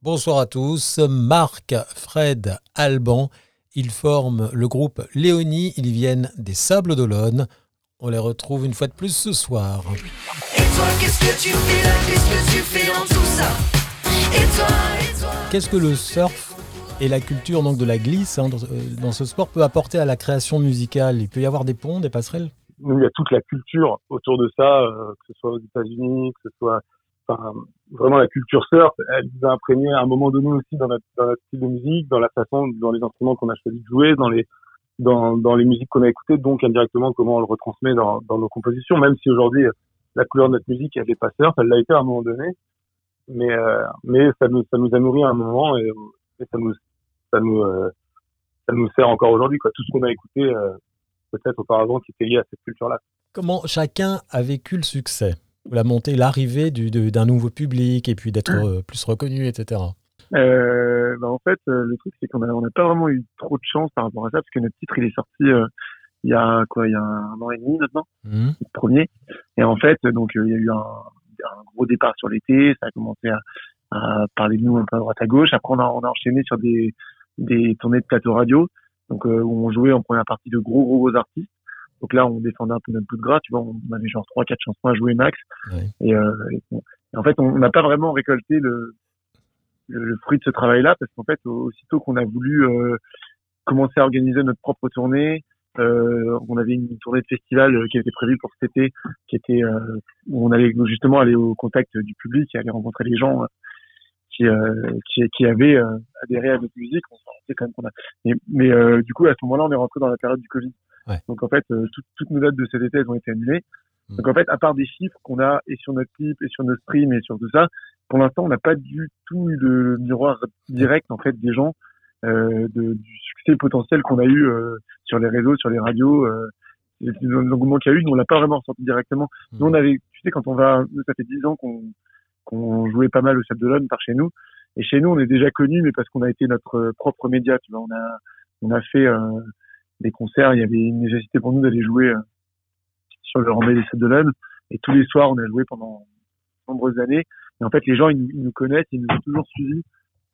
Bonsoir à tous. Marc, Fred, Alban, ils forment le groupe Léonie. Ils viennent des Sables d'Olonne. On les retrouve une fois de plus ce soir. Et toi, qu'est-ce que tu fais là? Qu'est-ce que tu fais dans tout ça? Et toi, et toi? Qu'est-ce que le surf et la culture donc de la glisse hein, dans, euh, dans ce sport peut apporter à la création musicale? Il peut y avoir des ponts, des passerelles? Nous, il y a toute la culture autour de ça, euh, que ce soit aux États-Unis, que ce soit enfin, vraiment la culture surf, elle nous a imprégné à un moment donné aussi dans notre, style de musique, dans la façon, dans les instruments qu'on a choisi de jouer, dans les dans, les musiques qu'on a écoutées, donc indirectement comment on le retransmet dans, nos compositions, même si aujourd'hui la couleur de notre musique elle est pas surf, elle l'a été à un moment donné, mais euh, mais ça nous ça nous a nourri à un moment et, et ça nous ça nous euh, ça nous sert encore aujourd'hui quoi. Tout ce qu'on a écouté euh, peut-être auparavant qui était lié à cette culture-là. Comment chacun a vécu le succès? La montée, l'arrivée d'un nouveau public et puis d'être euh, plus reconnu, etc. Euh, bah, en fait, euh, le truc, c'est qu'on on n'a pas vraiment eu trop de chance par rapport à ça, parce que notre titre, il est sorti euh, il y a quoi, il y a un an et demi maintenant, Mhm. le premier. Et en fait, donc, il y a eu un, un gros départ sur l'été, ça a commencé à, à parler de nous un peu à droite à gauche. Après, on a, on a enchaîné sur des, des tournées de plateau radio, donc euh, où on jouait en première partie de gros, gros, gros artistes. Donc là, on défendait un peu notre bout de gras, tu vois, on avait genre trois, quatre chansons à jouer max. Et, euh, et en fait, on n'a pas vraiment récolté le, le, le fruit de ce travail-là parce qu'en fait, aussitôt qu'on a voulu euh, commencer à organiser notre propre tournée, euh, on avait une tournée de festival qui était prévue pour cet été, qui était où on allait justement aller au contact du public et aller rencontrer les gens qui, euh, qui qui avaient euh, adhéré à notre musique. On quand même qu'on a. Mais, mais, euh, du coup, à ce moment-là, on est rentré dans la période du Covid. Ouais. Donc en fait, euh, tout- toutes nos dates de cet été elles ont été annulées. Mm. Donc en fait, à part des chiffres qu'on a et sur notre clip et sur nos streams et sur tout ça, pour l'instant, on n'a pas du tout eu de miroir direct en fait des gens euh, de, du succès potentiel qu'on a eu euh, sur les réseaux, sur les radios. Euh, l'engouement qu'il y a eu, nous, on l'a pas vraiment ressenti directement. Nous, on avait, tu sais, quand on va, nous, ça fait dix ans qu'on qu'on jouait pas mal au Sable d'Olonne par chez nous. Et chez nous, on est déjà connus, mais parce qu'on a été notre propre média, tu vois. On a, on a fait euh, des concerts. Il y avait une nécessité pour nous d'aller jouer euh, sur le rambé des Sables d'Olonne. Et tous les soirs, on a joué pendant de nombreuses années. Et en fait, les gens, ils, nous- ils nous connaissent, ils nous ont toujours suivis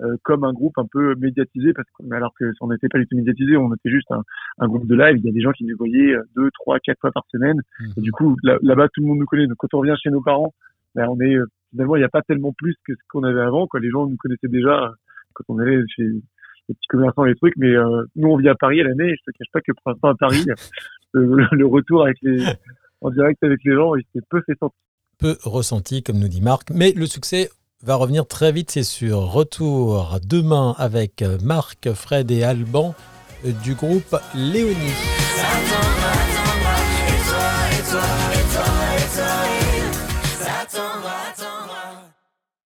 euh, comme un groupe un peu médiatisé, parce que, mais alors que on n'était pas du tout médiatisé, on était juste un, un groupe de live. Il y a des gens qui nous voyaient euh, deux, trois, quatre fois par semaine. Et du coup, là- là-bas, tout le monde nous connaît. Donc, quand on revient chez nos parents, ben, on est euh, finalement, il n'y a pas tellement plus que ce qu'on avait avant. Quoi. Les gens nous connaissaient déjà euh, quand on allait chez les petits commerçants, les trucs. Mais euh, nous, on vit à Paris à l'année. Et je te cache pas que l'instant, à Paris, euh, le retour avec en direct avec les gens, il s'est peu fait sentir. Peu ressenti, comme nous dit Marc, mais le succès va revenir très vite, c'est sûr. Retour demain avec Marc, Fred et Alban euh, du groupe Léonie.